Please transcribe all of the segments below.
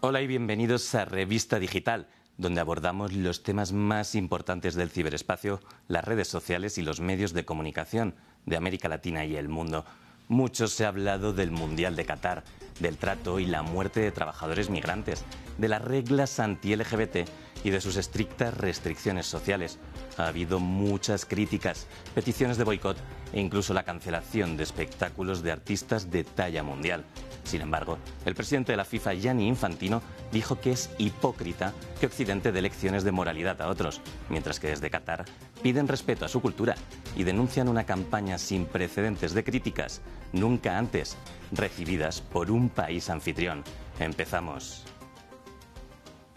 Hola y bienvenidos a Revista Digital, donde abordamos los temas más importantes del ciberespacio, las redes sociales y los medios de comunicación de América Latina y el mundo. Mucho se ha hablado del Mundial de Qatar, del trato y la muerte de trabajadores migrantes, de las reglas anti-LGBT y de sus estrictas restricciones sociales. Ha habido muchas críticas, peticiones de boicot e incluso la cancelación de espectáculos de artistas de talla mundial. Sin embargo, el presidente de la FIFA, Gianni Infantino, dijo que es hipócrita que Occidente dé lecciones de moralidad a otros, mientras que desde Qatar piden respeto a su cultura y denuncian una campaña sin precedentes de críticas, nunca antes recibidas por un país anfitrión. Empezamos.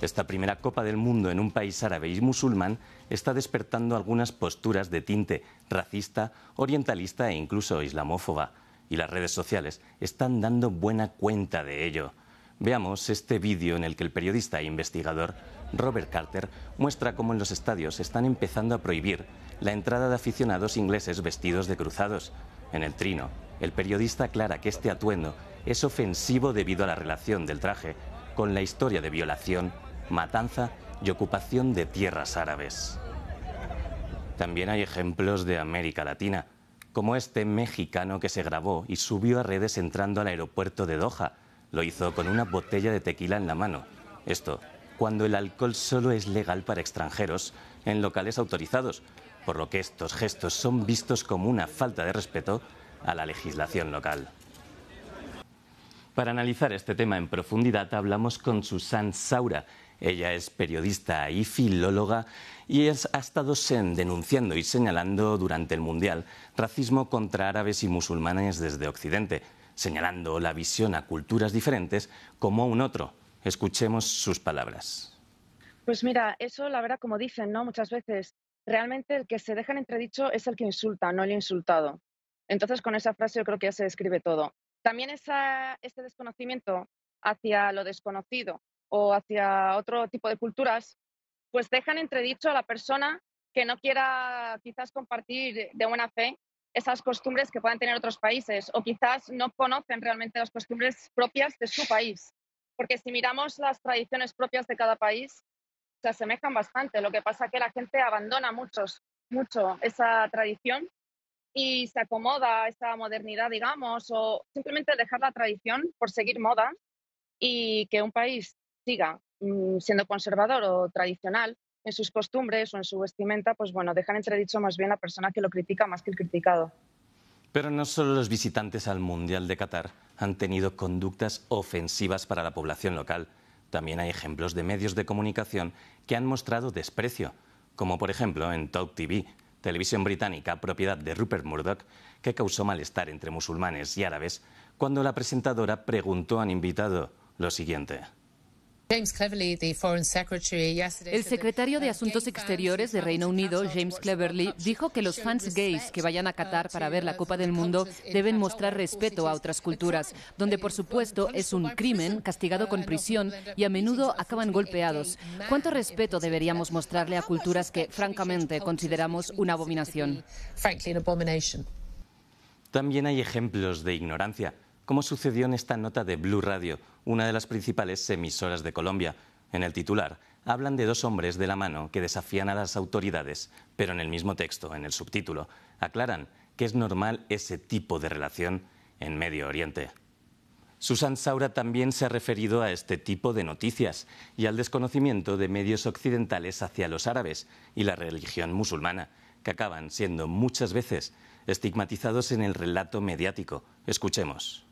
Esta primera Copa del Mundo en un país árabe y musulmán está despertando algunas posturas de tinte racista, orientalista e incluso islamófoba. Y las redes sociales están dando buena cuenta de ello. Veamos este vídeo en el que el periodista e investigador Robert Carter muestra cómo en los estadios están empezando a prohibir la entrada de aficionados ingleses vestidos de cruzados. En el trino, el periodista aclara que este atuendo es ofensivo debido a la relación del traje con la historia de violación matanza y ocupación de tierras árabes. También hay ejemplos de América Latina, como este mexicano que se grabó y subió a redes entrando al aeropuerto de Doha. Lo hizo con una botella de tequila en la mano. Esto cuando el alcohol solo es legal para extranjeros en locales autorizados, por lo que estos gestos son vistos como una falta de respeto a la legislación local. Para analizar este tema en profundidad hablamos con Susan Saura, ella es periodista y filóloga y ha estado denunciando y señalando durante el Mundial racismo contra árabes y musulmanes desde Occidente, señalando la visión a culturas diferentes como un otro. Escuchemos sus palabras. Pues mira, eso la verdad, como dicen, ¿no? Muchas veces, realmente el que se deja en entredicho es el que insulta, no el insultado. Entonces, con esa frase yo creo que ya se describe todo. También esa, este desconocimiento hacia lo desconocido o hacia otro tipo de culturas, pues dejan entredicho a la persona que no quiera quizás compartir de buena fe esas costumbres que puedan tener otros países o quizás no conocen realmente las costumbres propias de su país. Porque si miramos las tradiciones propias de cada país, se asemejan bastante. Lo que pasa es que la gente abandona muchos, mucho esa tradición y se acomoda a esa modernidad, digamos, o simplemente dejar la tradición por seguir moda y que un país siga mm, siendo conservador o tradicional en sus costumbres o en su vestimenta, pues bueno, dejan entredicho más bien la persona que lo critica más que el criticado. Pero no solo los visitantes al Mundial de Qatar han tenido conductas ofensivas para la población local. También hay ejemplos de medios de comunicación que han mostrado desprecio, como por ejemplo en Talk TV, televisión británica propiedad de Rupert Murdoch, que causó malestar entre musulmanes y árabes cuando la presentadora preguntó a un invitado lo siguiente. El secretario de Asuntos Exteriores de Reino Unido, James Cleverly, dijo que los fans gays que vayan a Qatar para ver la Copa del Mundo deben mostrar respeto a otras culturas, donde por supuesto es un crimen castigado con prisión y a menudo acaban golpeados. ¿Cuánto respeto deberíamos mostrarle a culturas que francamente consideramos una abominación? También hay ejemplos de ignorancia como sucedió en esta nota de Blue Radio, una de las principales emisoras de Colombia. En el titular hablan de dos hombres de la mano que desafían a las autoridades, pero en el mismo texto, en el subtítulo, aclaran que es normal ese tipo de relación en Medio Oriente. Susan Saura también se ha referido a este tipo de noticias y al desconocimiento de medios occidentales hacia los árabes y la religión musulmana, que acaban siendo muchas veces estigmatizados en el relato mediático. Escuchemos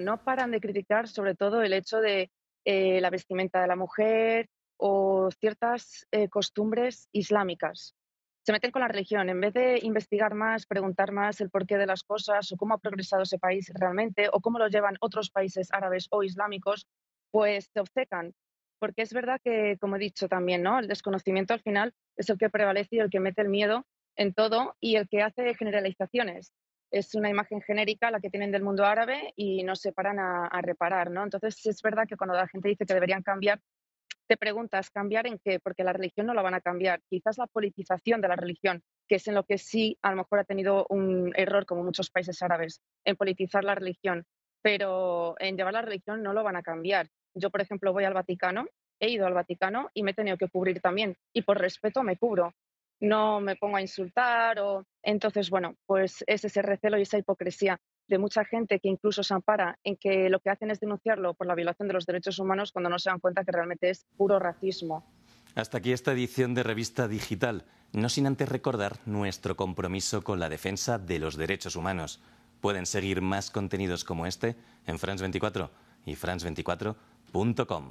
no paran de criticar sobre todo el hecho de eh, la vestimenta de la mujer o ciertas eh, costumbres islámicas. Se meten con la religión. En vez de investigar más, preguntar más el porqué de las cosas o cómo ha progresado ese país realmente o cómo lo llevan otros países árabes o islámicos, pues se obcecan. Porque es verdad que, como he dicho también, ¿no? el desconocimiento al final es el que prevalece y el que mete el miedo en todo y el que hace generalizaciones es una imagen genérica la que tienen del mundo árabe y no se paran a, reparar, ¿no? Entonces es verdad que cuando la gente dice que deberían cambiar, te preguntas, ¿cambiar en qué? Porque la religión no la van a cambiar. Quizás la politización de la religión, que es en lo que sí a lo mejor ha tenido un error, como muchos países árabes, en politizar la religión, pero en llevar la religión no lo van a cambiar. Yo, por ejemplo, voy al Vaticano, he ido al Vaticano y me he tenido que cubrir también. Y por respeto me cubro. No me pongo a insultar o... Entonces, bueno, pues es ese recelo y esa hipocresía de mucha gente que incluso se ampara en que lo que hacen es denunciarlo por la violación de los derechos humanos cuando no se dan cuenta que realmente es puro racismo. Hasta aquí esta edición de Revista Digital, no sin antes recordar nuestro compromiso con la defensa de los derechos humanos. Pueden seguir más contenidos como este en France24 y france24.com.